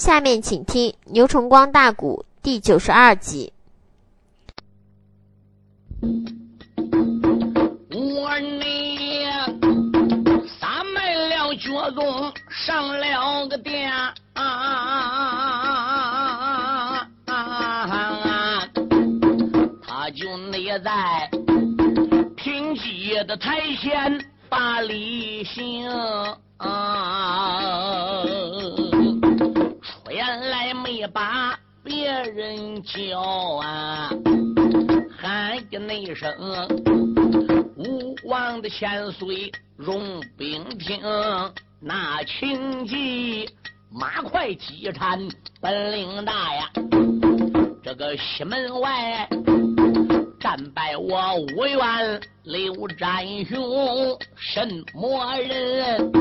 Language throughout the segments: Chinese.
下面请听牛崇光大鼓第九十二集。我你撒卖了脚宗，上了个殿啊！他就内在平基的台前把礼行。原来没把别人叫啊，喊一那声吴王的千岁容兵听，那情急马快机缠本领大呀，这个西门外战败我无缘刘占雄，什么人？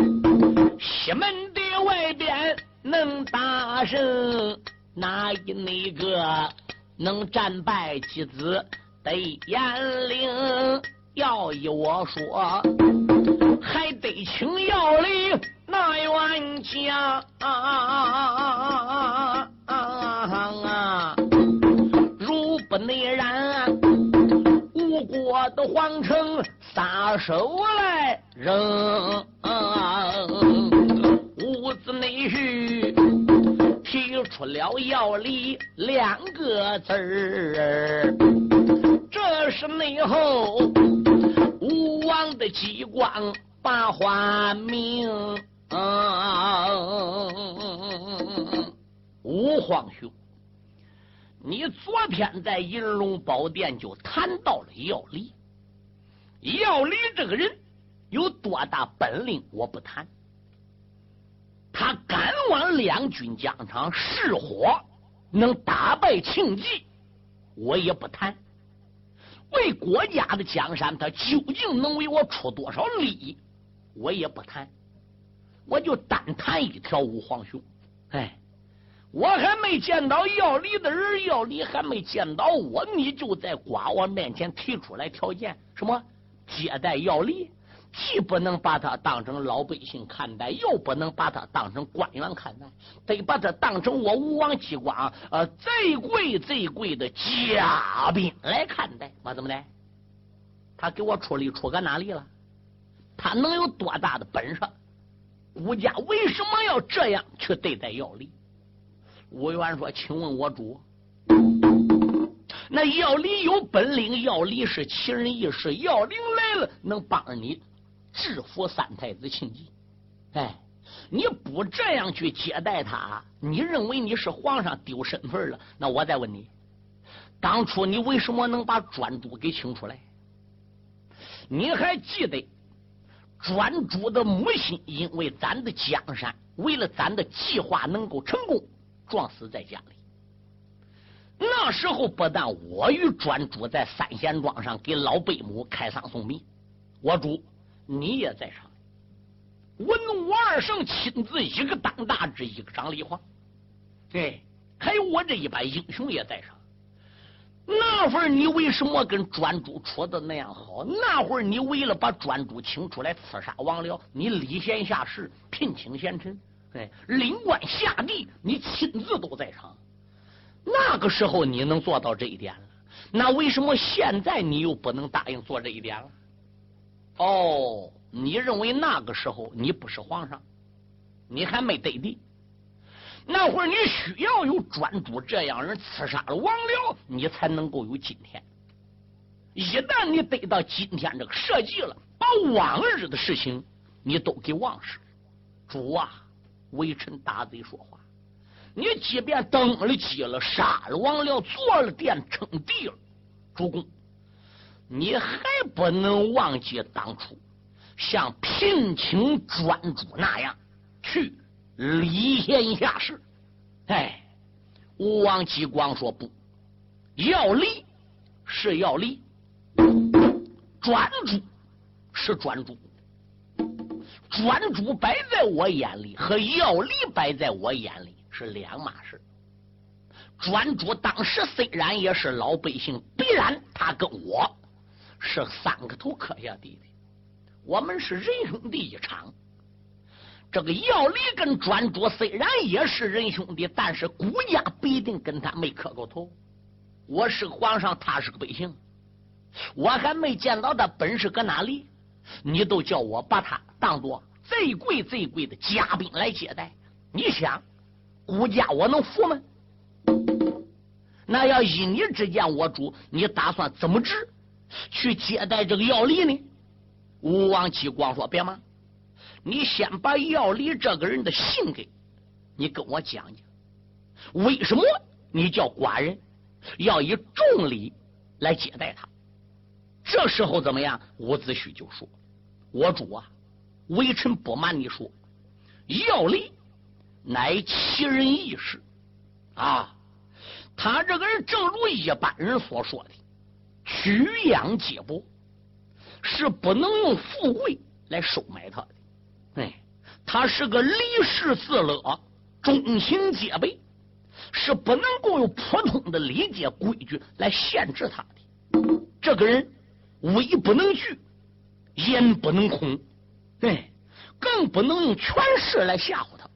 西门的外边能打胜，哪一那个能战败妻子得严令？要依我说，还得请要礼那冤家啊！如不内然，吴国的皇城撒手来扔。内去提出了要离两个字儿，这是内后吴王的激光把话明。吴皇兄，你昨天在银龙宝殿就谈到了要离，要离这个人有多大本领，我不谈。他敢往两军疆场试火，能打败庆忌，我也不谈。为国家的江山，他究竟能为我出多少力，我也不谈。我就单谈一条，五皇兄，哎，我还没见到要礼的人，要礼还没见到我，你就在寡王面前提出来条件，什么接待要礼？既不能把他当成老百姓看待，又不能把他当成官员看待，得把他当成我吴王姬光呃最贵最贵的嘉宾来看待。我怎么的？他给我出力出个哪里了？他能有多大的本事？吴家为什么要这样去对待要礼？吴元说：“请问我主，那要礼有本领，要礼是奇人异士，要领来了能帮你。”制服三太子庆忌，哎，你不这样去接待他，你认为你是皇上丢身份了？那我再问你，当初你为什么能把专诸给请出来？你还记得专诸的母亲因为咱的江山，为了咱的计划能够成功，撞死在家里。那时候不但我与专诸在三贤庄上给老贝母开丧送殡，我主。你也在场，文武二圣亲自一个当大志，一个掌李皇，对，还有我这一班英雄也在场。那会儿你为什么跟专诸处的那样好？那会儿你为了把专诸请出来刺杀王僚，你礼贤下士，聘请贤臣，哎，领官下地，你亲自都在场。那个时候你能做到这一点了，那为什么现在你又不能答应做这一点了？哦，你认为那个时候你不是皇上，你还没得地，那会儿你需要有专诸这样人刺杀了王僚，你才能够有今天。一旦你得到今天这个社稷了，把往日的事情你都给忘事。主啊，微臣大嘴说话，你即便登了基了，杀了王僚，做了殿，称帝了，主公。你还不能忘记当初像聘请专诸那样去礼贤下士。哎，吴王姬光说不要礼是要礼，专诸是专诸，专诸摆在我眼里和要礼摆在我眼里是两码事。专诸当时虽然也是老百姓，必然他跟我。是三个头磕下地的，我们是人兄弟一场。这个姚离跟专诸虽然也是仁兄弟，但是孤家不一定跟他没磕过头。我是皇上，他是个百姓，我还没见到他本事搁哪里，你都叫我把他当做最贵最贵的嘉宾来接待。你想，孤家我能服吗？那要依你之见，我主，你打算怎么治去接待这个姚离呢？吴王姬光说：“别忙。”你先把药理这个人的性格，你跟我讲讲，为什么你叫寡人要以重礼来接待他？这时候怎么样？伍子胥就说：“我主啊，微臣不瞒你说，药理乃奇人异士啊，他这个人正如一般人所说的，取养皆薄，是不能用富贵来收买他的。”哎，他是个离世自乐、忠心戒备，是不能够用普通的礼节规矩来限制他的。这个人威不能拒，言不能空，哎，更不能用权势来吓唬他。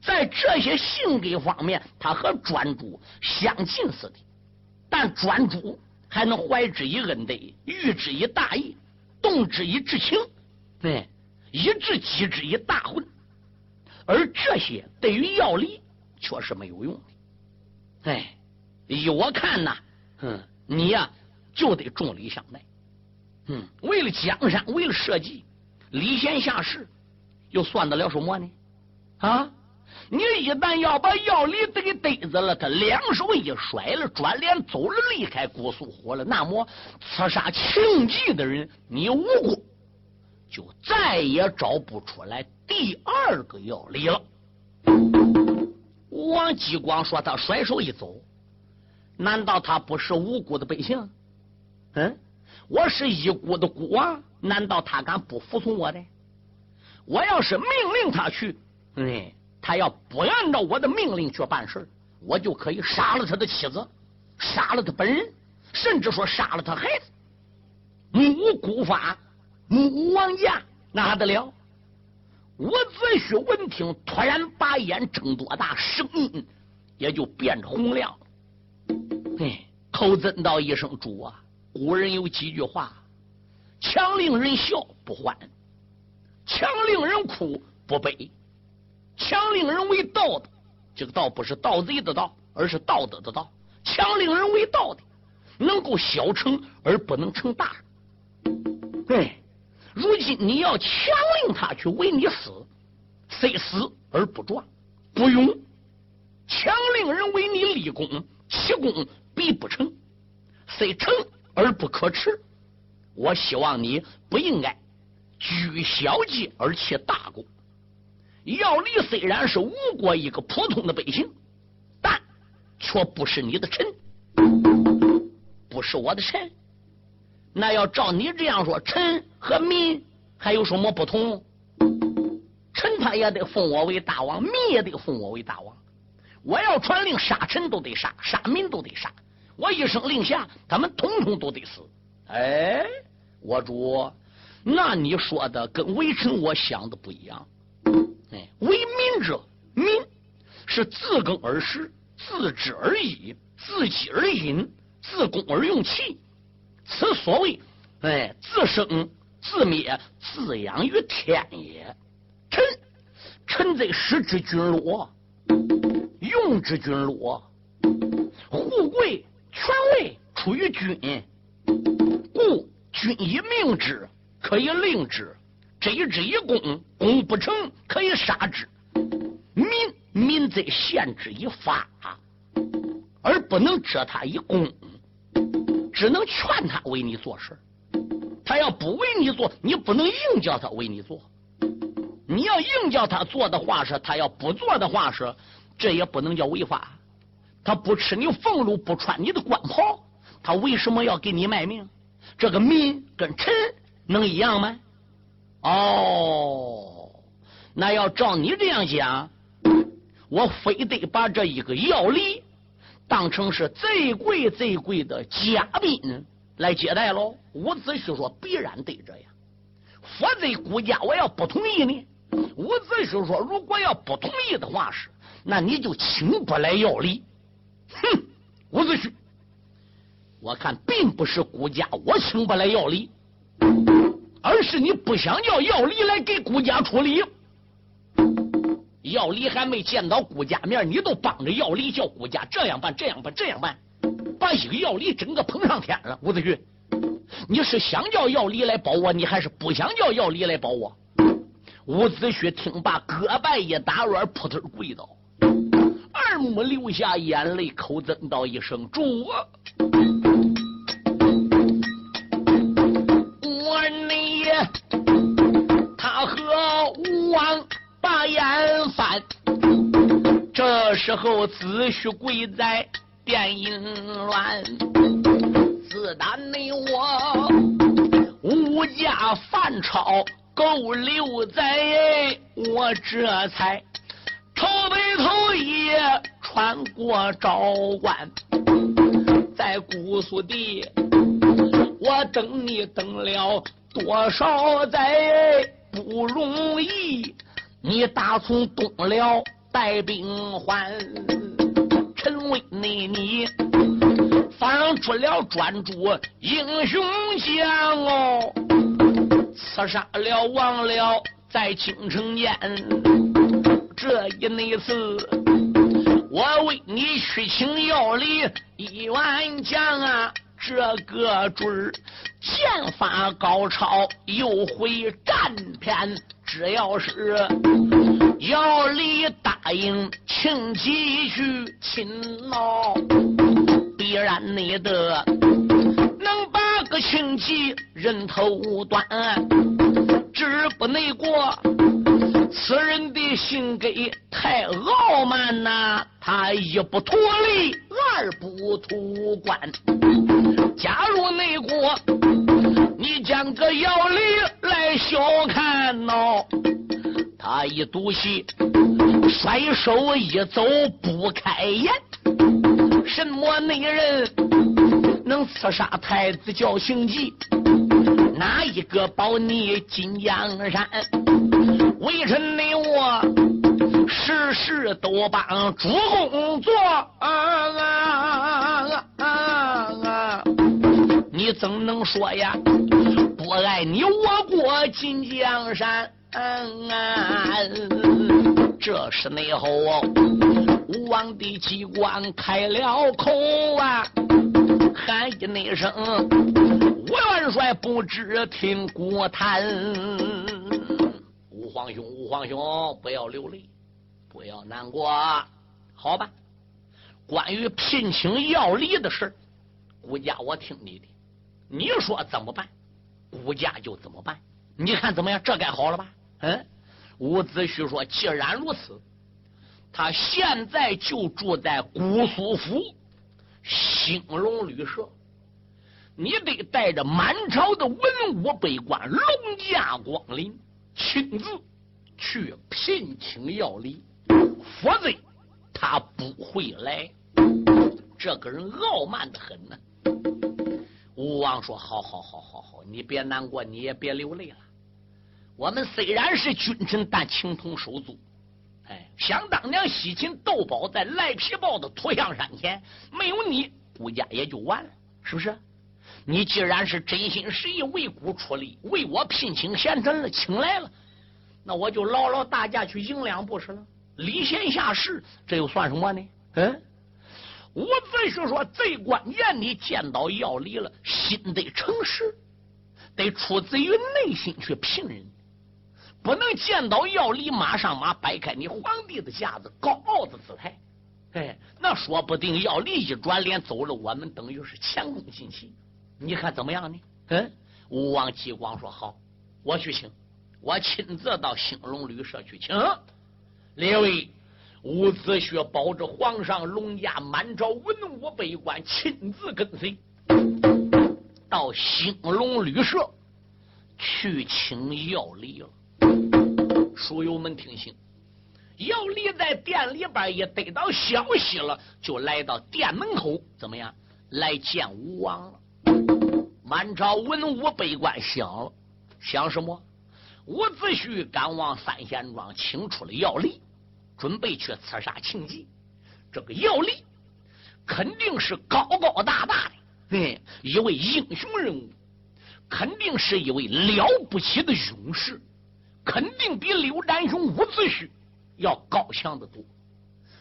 在这些性格方面，他和专诸相近似的，但专诸还能怀之以恩德，喻之以大义，动之以至情。对，以至击之以大混，而这些对于药理却是没有用的。哎，依我看呐，嗯，你呀就得重礼相待。嗯，为了江山，为了社稷，礼贤下士，又算得了什么呢？啊，你一旦要把药理给逮着了，他两手一甩了，转脸走了，离开姑苏火了，那么刺杀庆忌的人，你无辜。就再也找不出来第二个要理了。王继光说：“他甩手一走，难道他不是无辜的百姓？嗯，我是一孤的孤王，难道他敢不服从我的？我要是命令他去，嗯，他要不按照我的命令去办事，我就可以杀了他的妻子，杀了他本人，甚至说杀了他孩子，无辜法。”母王家那还得了？伍子胥闻听，突然把眼睁多大，声音也就变得洪亮。哎，口尊道一声：“主啊！”古人有几句话：“强令人笑不欢，强令人哭不悲，强令人为道的。这个道不是盗贼的道，而是道德的道。强令人为道的，能够小成而不能成大。对。”如今你要强令他去为你死，虽死而不壮，不勇；强令人为你立功，其功必不成，虽成而不可持。我希望你不应该居小节而弃大功。要离虽然是吴国一个普通的百姓，但却不是你的臣，不是我的臣。那要照你这样说，臣和民还有什么不同？臣他也得封我为大王，民也得封我为大王。我要传令，杀臣都得杀，杀民都得杀。我一声令下，他们统统都得死。哎，我主，那你说的跟微臣我想的不一样。为民者，民是自耕而食，自知而衣，自饥而饮，自供而用器。此所谓，哎，自生自灭，自养于天也。臣，臣在使之君罗，用之君罗，富贵权位出于君，故君以命之，可以令之；贼之以功，功不成，可以杀之。民民则限之以法，而不能折他以功。只能劝他为你做事，他要不为你做，你不能硬叫他为你做。你要硬叫他做的话是，他要不做的话是，这也不能叫违法。他不吃你俸禄，不穿你的官袍，他为什么要给你卖命？这个民跟臣能一样吗？哦，那要照你这样讲，我非得把这一个要理。当成是最贵最贵的嘉宾来接待喽。伍子胥说：“必然得这样，否则顾家我要不同意呢？伍子胥说：“如果要不同意的话是，那你就请不来要礼。”哼，伍子胥，我看并不是顾家我请不来要礼，而是你不想叫要离来给顾家出力。要离还没见到顾家面，你都帮着要离，叫顾家这样办，这样办，这样办，把一个要离整个捧上天了。伍子胥，你是想叫要离来保我，你还是不想叫要离来保我？伍子胥听罢，胳膊一打软，扑通跪倒，二目流下眼泪，口尊道一声：“主，我王把眼翻。”这时候子胥跪在殿影乱，自打你我吴家反朝。够留在我这才头北头也穿过昭关，在姑苏地，我等你等了多少载不容易，你打从东辽带兵还，臣为内你放出了专诸英雄将哦。刺杀了王了，在京城间，这一那次，我为你去请要礼一万将啊，这个准儿剑法高超，又会战片，只要是要礼答应，请继续亲闹，必然你的。能把个情急人头无断，只不内过此人的性格太傲慢呐，他一不脱离，二不图官。假如内国，你将个要礼来小看喏，他一赌气，甩手一走不开眼，什么内人？能刺杀太子叫行迹，哪一个保你金江山？微臣你我时时都帮主公做啊啊啊啊！你怎能说呀？不爱你我过金江山？这是内后吴王的机关开了口啊！喊一声，吴元帅不知听古谈。皇兄，武皇兄，不要流泪，不要难过，好吧？关于聘请要礼的事顾家我听你的，你说怎么办，顾家就怎么办。你看怎么样？这该好了吧？嗯。伍子胥说：“既然如此，他现在就住在姑苏府。”兴隆旅社，你得带着满朝的文武百官龙驾光临，亲自去聘请要礼，否则他不会来。这个人傲慢的很呢。吴王说：“好好好好好，你别难过，你也别流泪了。我们虽然是君臣，但情同手足。”哎，想当年西秦斗宝在赖皮豹的土象山前，没有你，顾家也就完了，是不是？你既然是真心实意为孤出力，为我聘请贤臣了，请来了，那我就劳劳大驾去迎两步是了。礼贤下士，这又算什么呢？嗯，伍子胥说，最关键的见到要礼了，心得诚实，得出自于内心去聘人。不能见到要礼，马上马摆开你皇帝的架子，高傲的姿态。哎，那说不定要礼一转脸走了，我们等于是前功尽弃。你看怎么样呢？嗯，吴王继光说好，我去请，我亲自到兴隆旅社去请。列位，伍子胥保着皇上龙驾满朝文武百官，亲自跟随到兴隆旅社去请要礼了。书友们听信，姚离在店里边也得到消息了，就来到店门口，怎么样？来见吴王了。满朝文武百官想了，想什么？伍子胥赶往三贤庄，请出了药力，准备去刺杀庆忌。这个药力肯定是高高大大的，嗯，一位英雄人物，肯定是一位了不起的勇士，肯定比刘占雄、伍子胥要高强的多。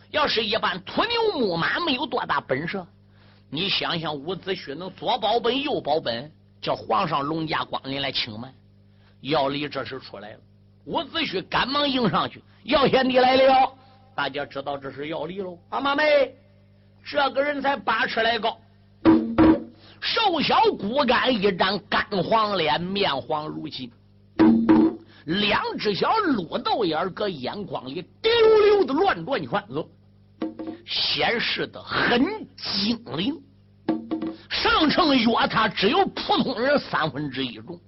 要是一般土牛木马，没有多大本事。你想想，伍子胥能左保本右保本，叫皇上龙家光临来请吗？姚离这时出来了，伍子胥赶忙迎上去：“姚贤弟来了！”大家知道这是姚离喽。阿妈妹，这个人才八尺来高，瘦小骨干，一张干黄脸，面黄如金，两只小鹿豆眼搁眼眶里溜溜的乱转圈子。显示的很精灵，上称约他只有普通人三分之一重，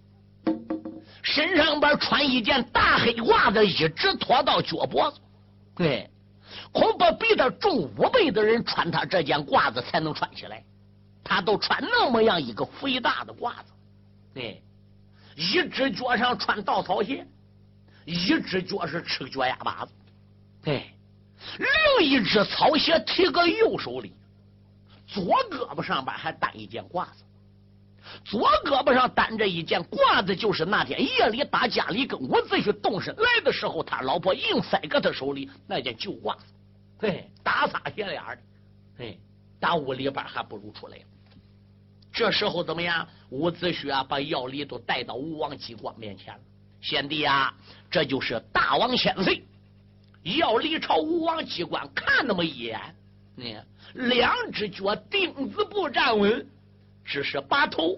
身上边穿一件大黑褂子，一直拖到脚脖子。对，恐怕比他重五倍的人穿他这件褂子才能穿起来，他都穿那么样一个肥大的褂子。对，一只脚上穿稻草鞋，一只脚是吃脚丫巴子。对。另一只草鞋提个右手里，左胳膊上边还担一件褂子，左胳膊上担着一件褂子，就是那天夜里打家里跟伍子胥动身来的时候，他老婆硬塞搁他手里那件旧褂子，嘿，打撒鞋脸的，嘿，打屋里边还不如出来。这时候怎么样？伍子胥啊，把药力都带到吴王姬光面前了。贤弟啊，这就是大王千岁。要离朝吴王机关看那么一眼，你两只脚钉子不站稳，只是把头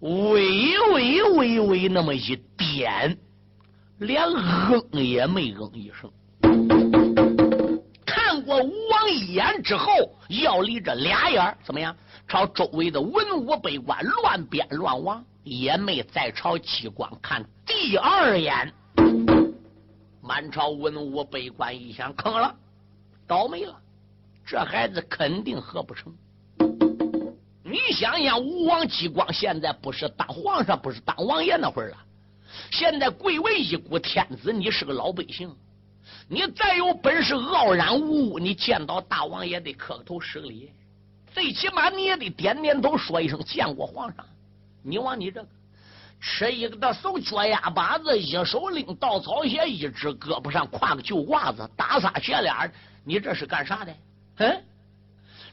微微微微那么一点，连嗯也没嗯一声。看过吴王一眼之后，要离这俩眼怎么样？朝周围的文武百官乱编乱望，也没再朝机关看第二眼。满朝文武百官一想，坑了，倒霉了，这孩子肯定合不成。你想想，吴王姬光现在不是当皇上，不是当王爷那会儿了，现在贵为一国天子，你是个老百姓，你再有本事傲然无物，你见到大王也得磕个头施礼，最起码你也得点点头，说一声见过皇上。你往你这个。吃一个的手脚丫把子，一手拎稻草鞋，一只胳膊上挎个旧褂子，打撒鞋脸你这是干啥的？嗯，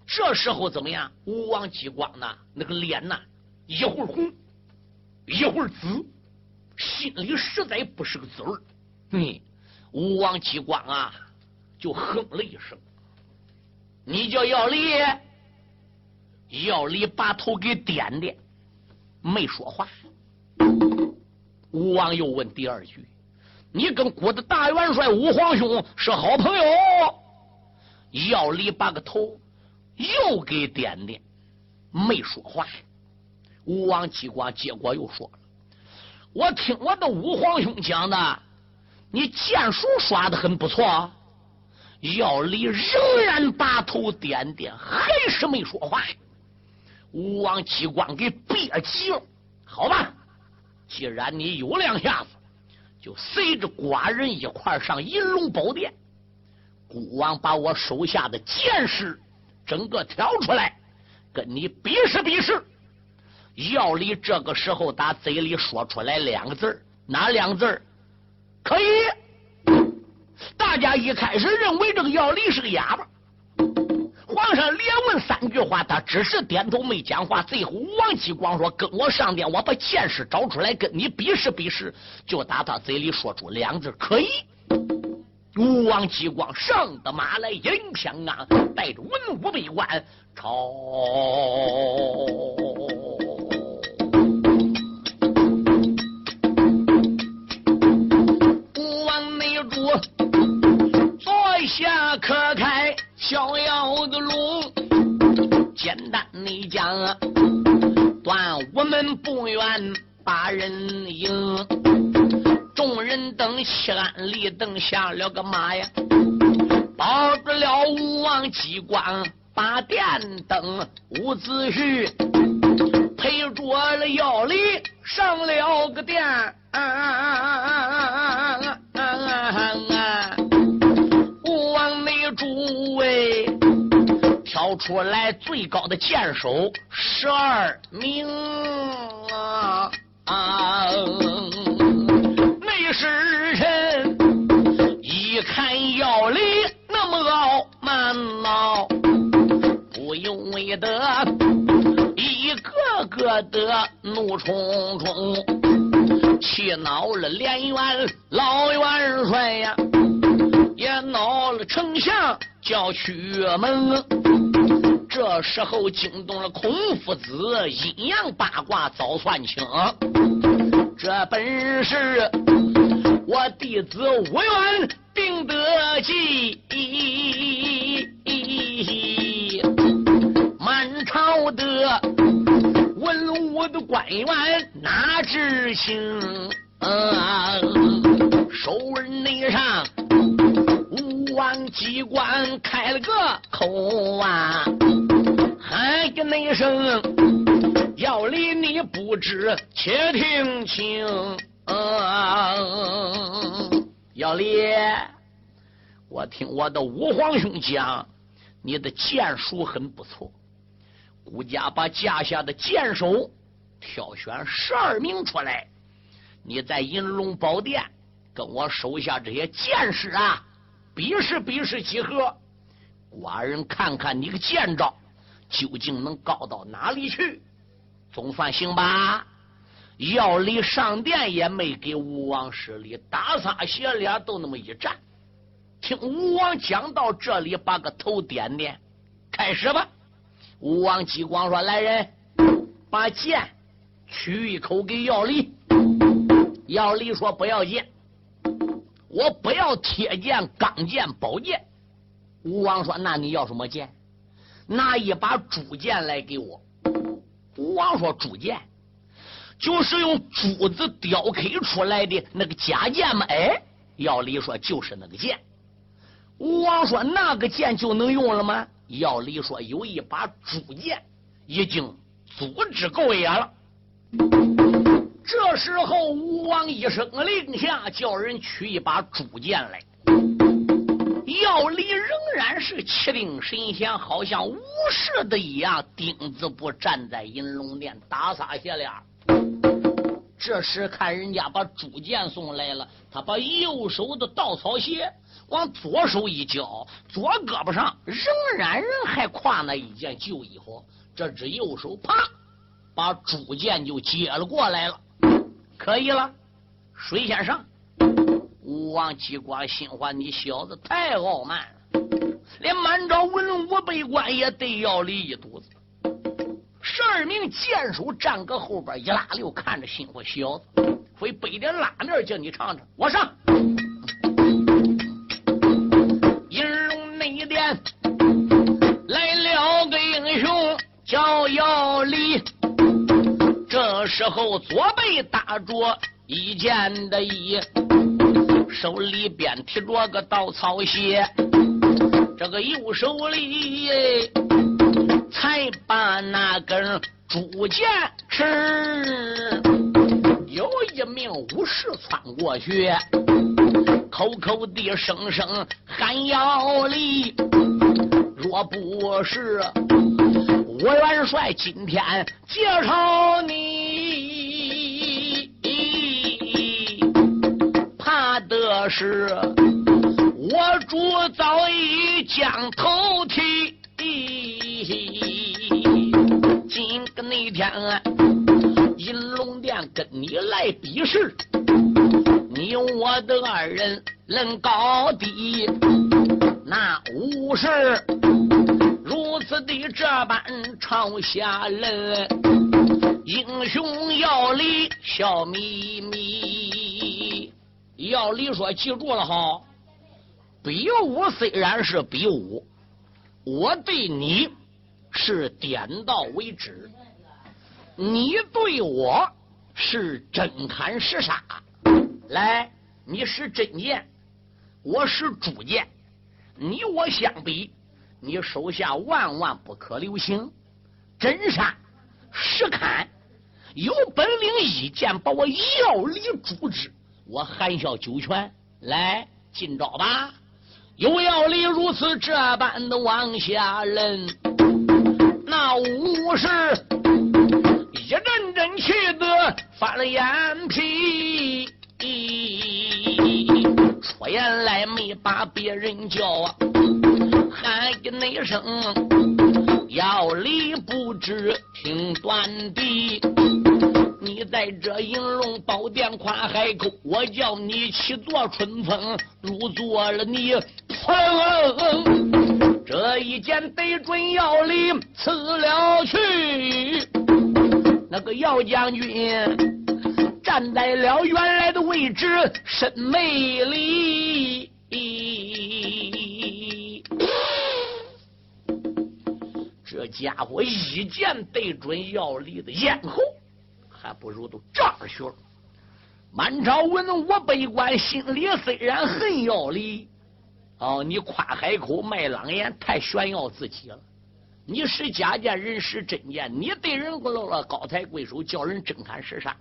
这时候怎么样？吴王姬光呢？那个脸呐，一会儿红，一会儿紫，心里实在不是个滋味嗯，吴王姬光啊，就哼了一声：“你叫要离。”要离把头给点点，没说话。吴王又问第二句：“你跟古的大元帅吴皇兄是好朋友？”要离把个头又给点点，没说话。吴王姬光结果又说了：“我听我的吴皇兄讲的，你剑术耍的很不错。”要离仍然把头点点，还是没说话。吴王姬光给憋急了，好吧。既然你有两下子，就随着寡人一块上银龙宝殿。孤王把我手下的剑士整个挑出来，跟你比试比试。药里这个时候打嘴里说出来两个字哪两个字可以。大家一开始认为这个药里是个哑巴。皇上连问三句话，他只是点头没讲话。最后，王继光说：“跟我上殿，我把剑士找出来，跟你比试比试。”就打他嘴里说出两字：“可以。”吴王继光上的马来，迎香啊，带着文武百官朝吴王内主坐下可开。逍遥的路，简单你讲，断我们不远把人迎，众人等西安里等下了个马呀，抱着了吴王机关把殿灯，伍子胥陪着了姚礼上了个殿。王内诸位挑出来最高的剑手十二名啊！那时辰一看要离那么傲慢呐，不由为得一个个的怒冲冲，气恼了连元老元帅呀，也恼了丞相叫屈门。这时候惊动了孔夫子，阴阳八卦早算清。这本是我弟子无缘定得计，满朝的文武的官员哪知情？手人内上武王机关开了个口啊！喊个那声，要离你不知，且听清。要离，我听我的五皇兄讲，你的剑术很不错。顾家把家下的剑手挑选十二名出来，你在银龙宝殿跟我手下这些剑士啊，比试比试几何？寡人看看你个剑招。究竟能高到哪里去？总算行吧。要离上殿也没给吴王施礼，打撒斜脸都那么一站。听吴王讲到这里，把个头点点，开始吧。吴王激光说：“来人，把剑取一口给要离。”要离说：“不要剑，我不要铁剑、钢剑、宝剑。”吴王说：“那你要什么剑？”拿一把竹剑来给我。吴王说：“竹剑就是用竹子雕刻出来的那个假剑吗？”哎，要理说：“就是那个剑。”吴王说：“那个剑就能用了吗？”要理说：“有一把竹剑已经足之够也了。”这时候，吴王一声令下，叫人取一把竹剑来。药理仍然是气定神闲，好像无事的一样，钉子步站在银龙殿，打撒鞋脸。这时看人家把朱剑送来了，他把右手的稻草鞋往左手一交，左胳膊上仍然人还挎那一件旧衣服，这只右手啪把朱剑就接了过来了，可以了，谁先上。吴王激光心话：“你小子太傲慢了，连满朝文武百官也得要你一肚子。”十二名剑手站搁后边一拉溜，看着心话：“小子，会背点拉面叫你尝尝。”我上银龙内殿来了个英雄叫姚离，这时候左背打着一件的衣。手里边提着个稻草鞋，这个右手里才把那根竹剑持。有一名武士窜过去，口口的声声喊要离。若不是我元帅今天介绍你。怕的是我主早已将头剃，今个那天银龙殿跟你来比试，你我的二人论高低，那武士如此的这般朝下了，英雄要离笑眯眯。要离说，记住了哈，比武虽然是比武，我对你是点到为止，你对我是真砍实杀。来，你使真剑，我使主剑，你我相比，你手下万万不可留情，真杀实砍，有本领一剑把我药力诛之，我含笑九泉。来，今朝吧！有药力如此这般的往下扔，是一阵阵气得翻了眼皮，出言来没把别人叫啊，喊一那声药力不知听断地。你在这银龙宝殿跨海口，我叫你起坐春风，入座了你砰！这一剑对准姚里刺了去，那个姚将军站在了原来的位置，身美丽。这家伙一剑对准姚里的咽喉。还不如都这儿去了。满朝文武百官心里虽然恨要离，哦，你夸海口卖狼烟，太炫耀自己了。你使假剑，人使真剑，你对人不露了高抬贵手，叫人真砍实杀。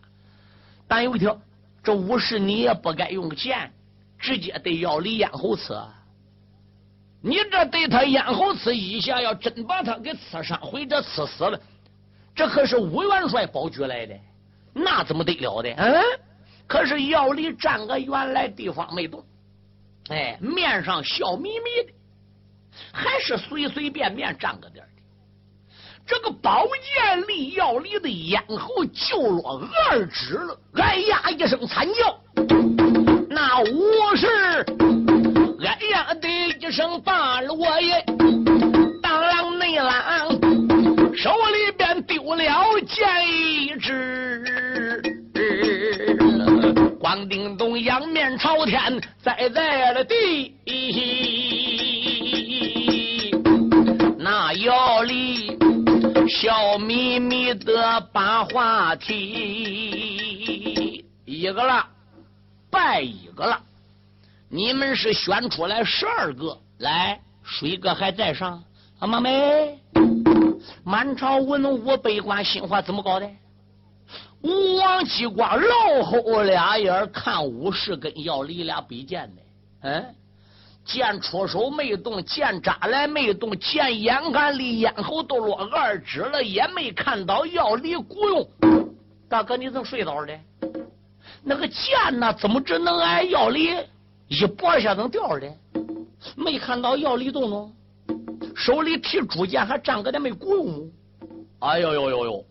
但有一条，这武士你也不该用剑直接对姚离咽喉刺。你这对他咽喉刺一下，要真把他给刺伤或者刺死了，这可是武元帅保举来的。那怎么得了的？嗯，可是姚离站个原来地方没动，哎，面上笑眯眯的，还是随随便便站个点的。这个宝剑离姚离的咽喉就落二指了，哎呀一声惨叫，那武士哎呀的一声罢了我也，当啷内啷，手里边丢了剑一支。王定东仰面朝天，栽在了地。那姚离笑眯眯的把话题，一个了，败一个了。你们是选出来十二个，来，水哥还在上。阿妈妹，满朝文武百官心话怎么搞的？吴王姬光老后俩眼看武士跟要离俩比剑呢，嗯，剑出手没动，剑扎来没动，剑眼看离咽喉都落二指了，也没看到要离鼓用。大哥，你怎么睡着的？那个剑呢？怎么只能挨要离一拨下能掉的？没看到要离动动，手里提竹剑还站个的没鼓用。哎呦呦呦呦！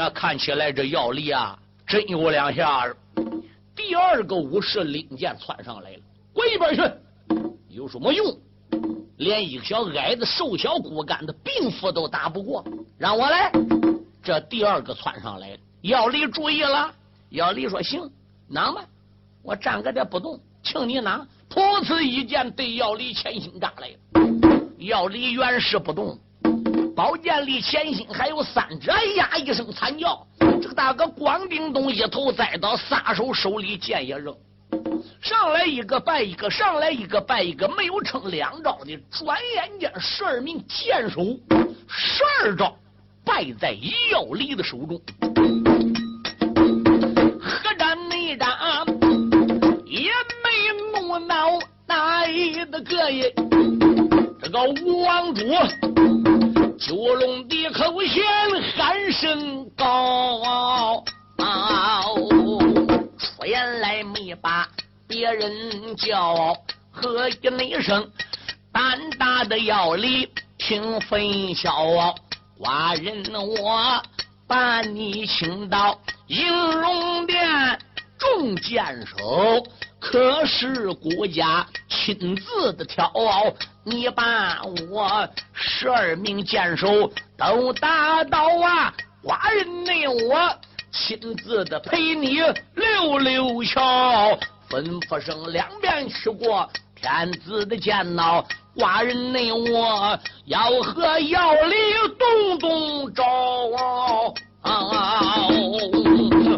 那看起来这药力啊，真有两下子。第二个武士领剑窜上来了，滚一边去！有什么用？连一个小矮子、瘦小骨干的病夫都打不过，让我来。这第二个窜上来了，药力注意了。药力说：“行，拿吧，我站个这不动，请你拿。”噗呲一剑对药力前心扎来了，药力原是不动。宝剑离前心还有三指，哎呀一声惨叫，这个大哥光腚东一头栽倒，撒手手里剑也扔，上来一个败一个，上来一个败一个，没有成两招的，转眼间十二名剑手，十二招败在药离的手中，何战内战也没怒恼哪一个也，这个吴王主。九龙的口弦喊声高，出言来没把别人叫，喝一那声胆大的要里听分晓，寡人我把你请到银龙殿众剑手。可是国家亲自的挑，你把我十二名剑手都打倒啊！寡人内我亲自的陪你溜溜桥，吩咐声两边去过天子的剑脑，寡人内我要和姚里动动招啊！吾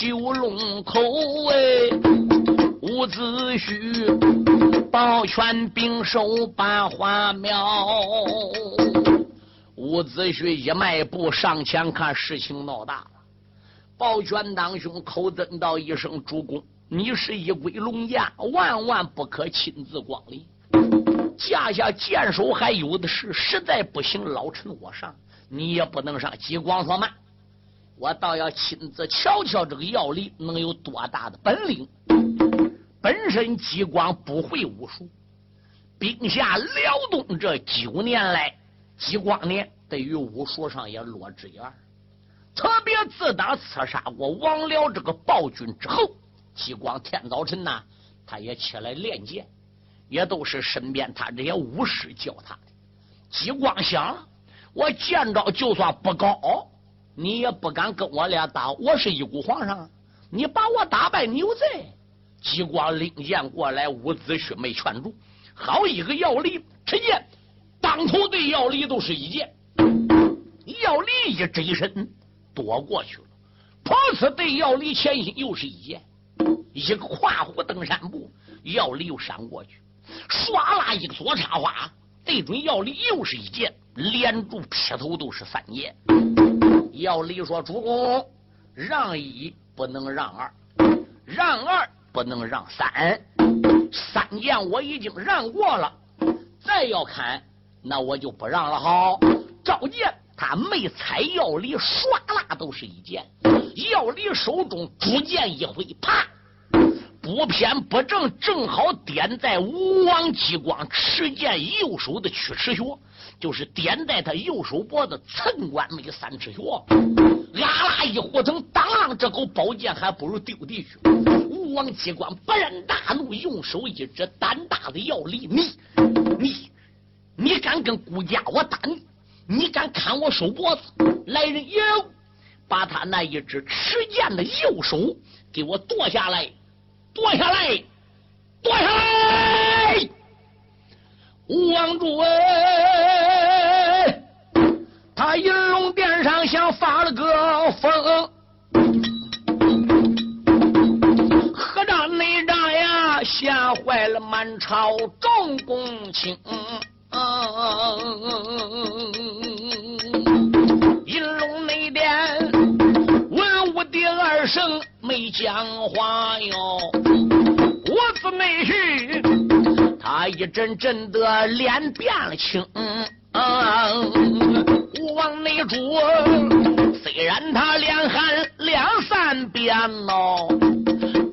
九龙口哎，伍子胥保全兵守八花庙，伍子胥一迈步上前，看事情闹大了。抱拳当兄口尊道一声：“主公，你是一归龙家，万万不可亲自光临。架下剑手还有的是，实在不行，老臣我上，你也不能上。激光说慢，我倒要亲自瞧瞧这个药力能有多大的本领。本身激光不会武术，兵下辽东这九年来，激光呢对于武术上也落之一二。”特别自打刺杀过王辽这个暴君之后，激光天早晨呐，他也起来练剑，也都是身边他这些武士教他的。激光想，我见着就算不高，你也不敢跟我俩打。我是一股皇上，你把我打败，你有罪。激光领剑过来，伍子胥没劝住，好一个药力，只见当头对要离都是一剑，药力一身。躲过去了，跑死对要离前心又是一剑，一个跨虎登山步，要离又闪过去，唰啦一个左插花，对准要离又是一剑，连住劈头都是三剑。药力说：“主公，让一不能让二，让二不能让三，三剑我已经让过了，再要砍，那我就不让了。好，召见。”他没踩药力，唰啦都是一剑。药力手中竹剑一挥，啪，不偏不正，正好点在吴王激光持剑右手的曲池穴，就是点在他右手脖子寸关那个三尺穴。啊啦一呼腾，当啷，这口宝剑还不如丢地去。吴王激光勃然大怒，用手一指，胆大的药力，你你你敢跟孤家我打你？你敢砍我手脖子？来人，有把他那一只持剑的右手给我剁下来，剁下来，剁下来！吴王主哎，他银龙殿上像发了个疯，何战内战呀，吓坏了满朝众公卿。银龙内殿，文武第二声没讲话哟。我子内婿，他一阵阵的脸变了青。王内主，虽然他连喊两三遍喽，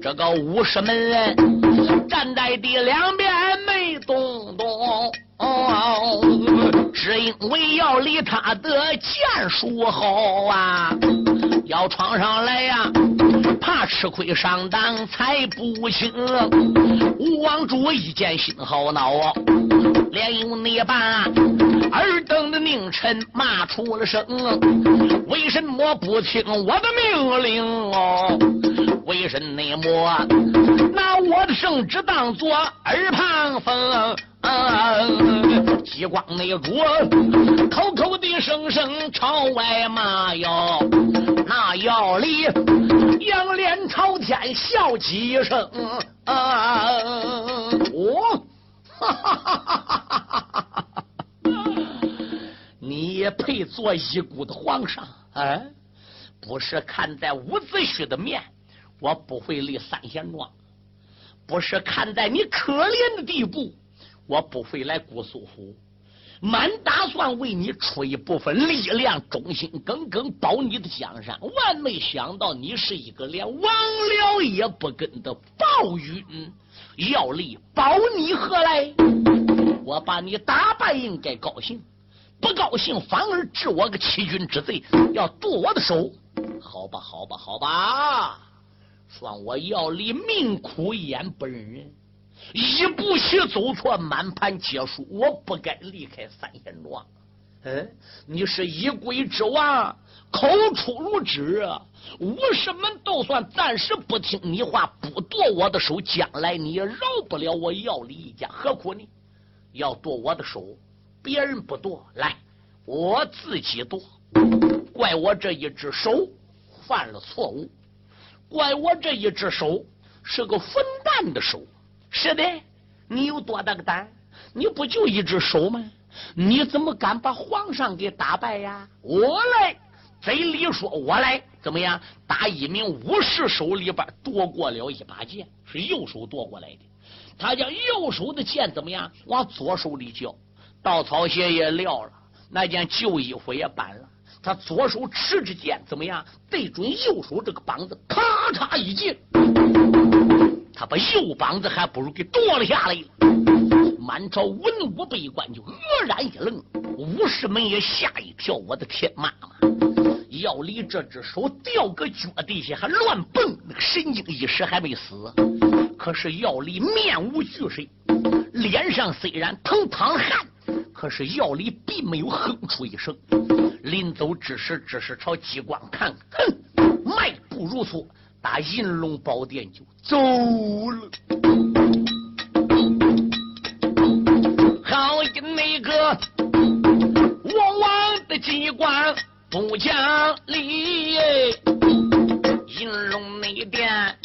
这个武士们站在地两边没动动。哦，只因为要离他的剑术好啊，要闯上来呀，怕吃亏上当才不行。吴王主一见心好恼啊，连用那把尔等的佞臣骂出了声：为什么不听我的命令哦？为什么拿我的圣旨当做耳旁风？激光那主口口的声声朝外骂哟，那药力仰脸朝天笑几声。我，你也配做一国的皇上？啊？不是看在伍子胥的面，我不会立三贤庄；不是看在你可怜的地步。我不会来姑苏府，满打算为你出一部分力量，忠心耿耿保你的江山。万没想到你是一个连王僚也不跟的暴君，要力保你何来？我把你打败应该高兴，不高兴反而治我个欺君之罪，要剁我的手。好吧，好吧，好吧，算我要离命苦眼不认人。一步棋走错，满盘皆输。我不该离开三仙庄。嗯，你是一鬼之王，口出如指，武士们都算暂时不听你话，不剁我的手，将来你也饶不了我药力一家。何苦呢？要剁我的手，别人不剁，来，我自己剁。怪我这一只手犯了错误，怪我这一只手是个混蛋的手。是的，你有多大个胆？你不就一只手吗？你怎么敢把皇上给打败呀？我来，嘴里说我来，怎么样？打一名武士手里边夺过了一把剑，是右手夺过来的。他将右手的剑怎么样？往左手里交，稻草鞋也撂了，那件旧衣服也搬了。他左手持着剑，怎么样？对准右手这个膀子，咔嚓一剑，他把右膀子还不如给剁了下来。满朝文武百官就愕然一愣，武士们也吓一跳。我的天妈妈！要离这只手掉个脚底下还乱蹦，那个神经一时还没死。可是药离面无惧色，脸上虽然腾淌汗，可是药离并没有哼出一声。临走之时，只是朝机关看，哼，迈步如梭，打银龙宝殿就走了。好一个那个王王的机关不讲理，银龙那殿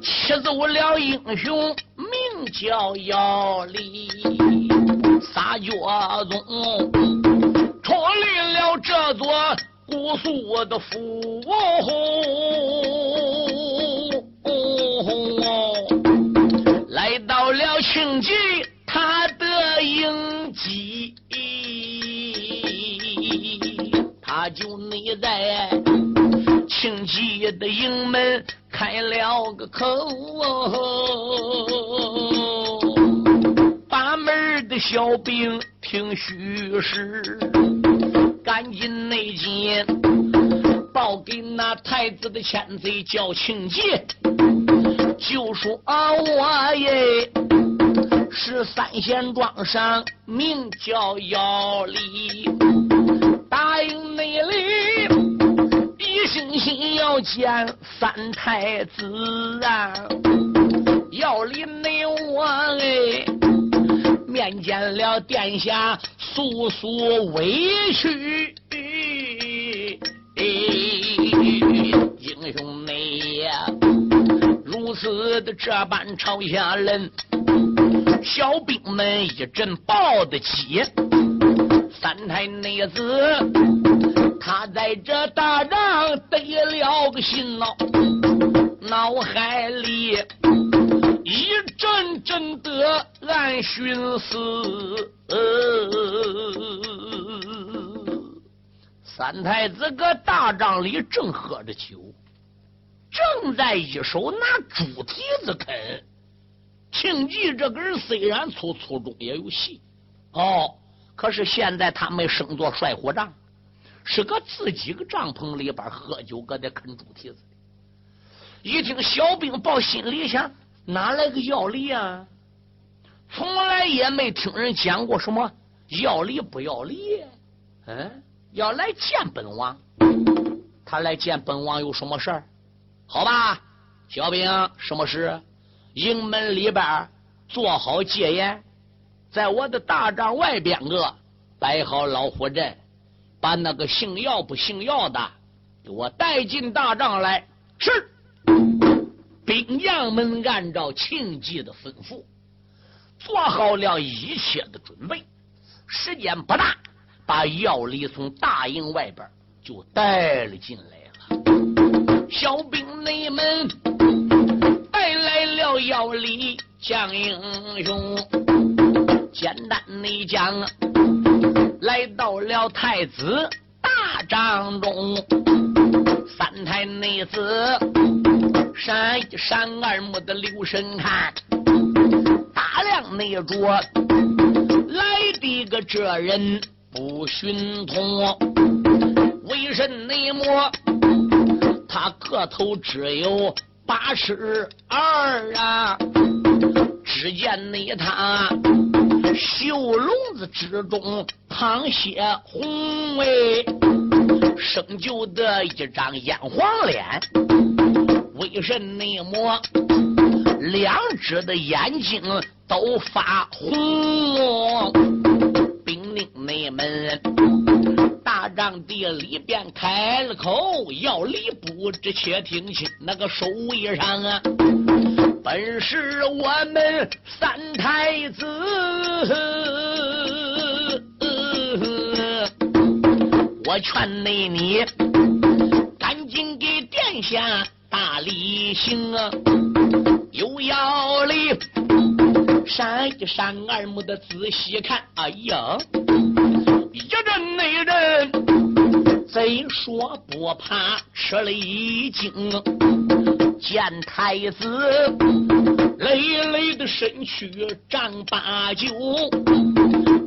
启奏了英雄，名叫姚离，撒脚宗。脱离了这座古宿的府，来到了庆忌他的营基，他就内在庆忌的营门开了个口，把门小兵听虚实。赶紧内进，报给那太子的千贼叫庆吉，就说我耶是三贤庄上名叫姚离，答应内里一心心要见三太子啊，姚离内我哎面见了殿下。诉诉委屈，英雄你呀，如此的这般朝下人，小兵们一阵抱的急。三太内子，他在这大帐得了个心恼，脑海里。一阵阵的俺寻思，三太子搁大帐里正喝着酒，正在一手拿猪蹄子啃。庆忌这个人虽然粗粗中也有细，哦，可是现在他没升做帅火帐，是搁自己个帐篷里边喝酒，搁那啃猪蹄子。一听小兵报，心里想。哪来个要力啊？从来也没听人讲过什么要离不要离。嗯，要来见本王，他来见本王有什么事儿？好吧，小兵，什么事？营门里边做好戒严，在我的大帐外边个摆好老虎阵，把那个姓姚不姓姚的给我带进大帐来。是。兵将们按照庆忌的吩咐，做好了一切的准备。时间不大，把药力从大营外边就带了进来了。小兵内们带来了药力将英雄，简单内讲，来到了太子大帐中，三太内子。闪一闪二目的留神看，大量那桌来的个这人不寻通，为甚内魔？他个头只有八尺二啊！只见那他袖笼子之中淌些红哎，生就的一张眼黄脸。为甚内么？两只的眼睛都发红。兵令内门，大帐地里边开了口，要礼不知，且听清那个手位上啊，本是我们三太子。我劝内你赶紧给殿下大礼行啊！有要礼，闪一闪二目的仔细看，哎呀，一阵内人贼说不怕吃了一惊，见太子累累的身躯丈八九。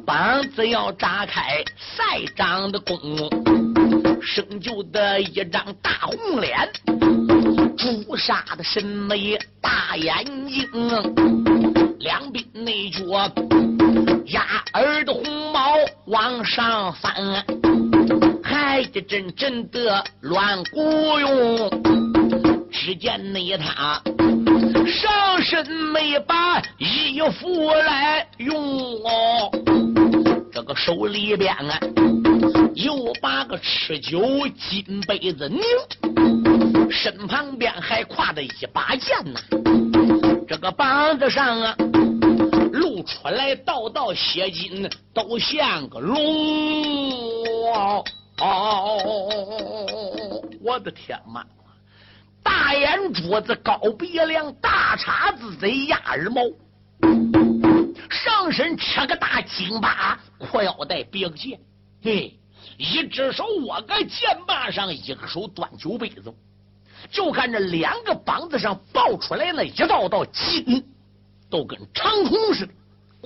膀子要炸开，赛长的弓，生就的一张大红脸，朱砂的深眉大眼睛，两鬓内角鸭儿的红毛往上翻，还一阵阵的乱鼓用，只见那他。上身没把衣服来用哦，这个手里边啊，又把个吃酒金杯子拧，身旁边还挎着一把剑呐，这个膀子上啊，出来道道血筋，都像个龙哦！我的天哪！大眼珠子，高鼻梁，大叉子嘴，鸭耳毛，上身扯个大金把，裤腰带别个剑，嘿，一只手握个剑把上，一个手端酒杯子，就看这两个膀子上爆出来那一道道筋，都跟长虹似的，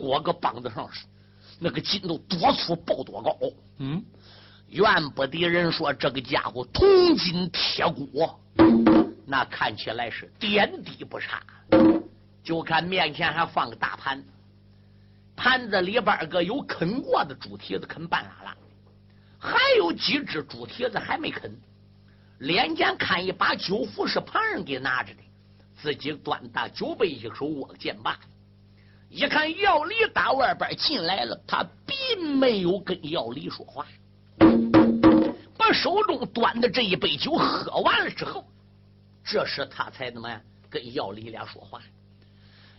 裹个膀子上是，那个筋都多粗爆多高，嗯，怨不得人说这个家伙铜筋铁骨。那看起来是点滴不差，就看面前还放个大盘，盘子里边个有啃过的猪蹄子，啃半拉拉，还有几只猪蹄子还没啃。脸前看一把酒壶是旁人给拿着的，自己端大酒杯，一手握剑把。一看药离打外边进来了，他并没有跟药离说话，把手中端的这一杯酒喝完了之后。这时他才怎么跟药离俩说话？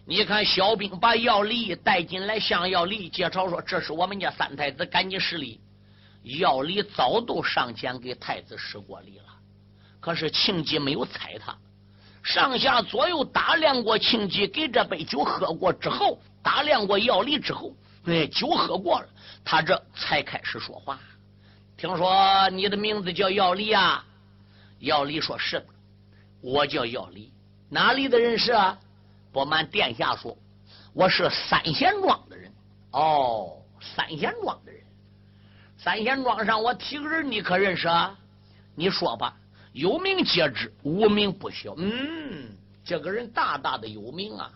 你看小兵把药离带进来，向药离介绍说：“这是我们家三太子，赶紧施礼。”药离早都上前给太子施过礼了。可是庆忌没有睬他，上下左右打量过庆忌，给这杯酒喝过之后，打量过药力之后，哎，酒喝过了，他这才开始说话。听说你的名字叫药力啊？药力说是的。我叫药力，哪里的人是？不瞒殿下说，我是三贤庄的人。哦，三贤庄的人，三贤庄上我提个人，你可认识啊？你说吧，有名皆知，无名不晓。嗯，这个人大大的有名啊！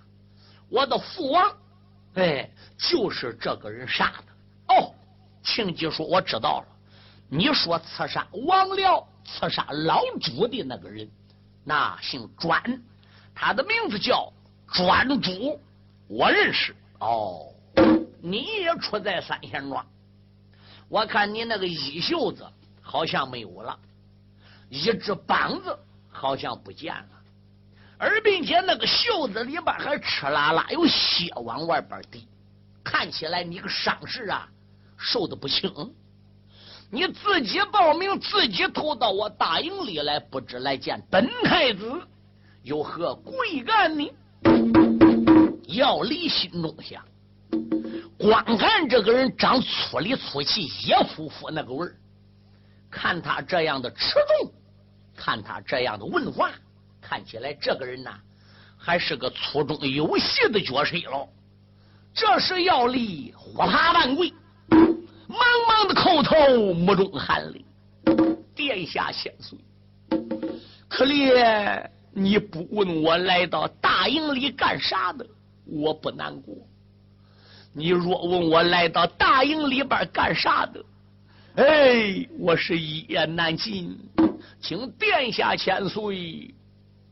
我的父王，哎，就是这个人杀的。哦，庆忌说，我知道了。你说刺杀王僚、刺杀老朱的那个人。那姓专，他的名字叫专主，我认识。哦，你也出在三贤庄，我看你那个衣袖子好像没有了，一只膀子好像不见了，而并且那个袖子里边还赤啦啦有血往外边滴，看起来你个伤势啊，受的不轻。你自己报名，自己投到我大营里来，不知来见本太子有何贵干呢？要离心中想，光看这个人长粗里粗气，野夫妇那个味儿，看他这样的持重，看他这样的问话，看起来这个人呐，还是个粗中有细的角色喽。这是要立火爬万贵。茫茫的叩头，目中含泪。殿下千岁，可怜你不问我来到大营里干啥的，我不难过；你若问我来到大营里边干啥的，哎，我是一言难尽。请殿下千岁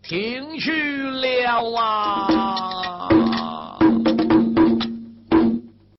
听去了啊！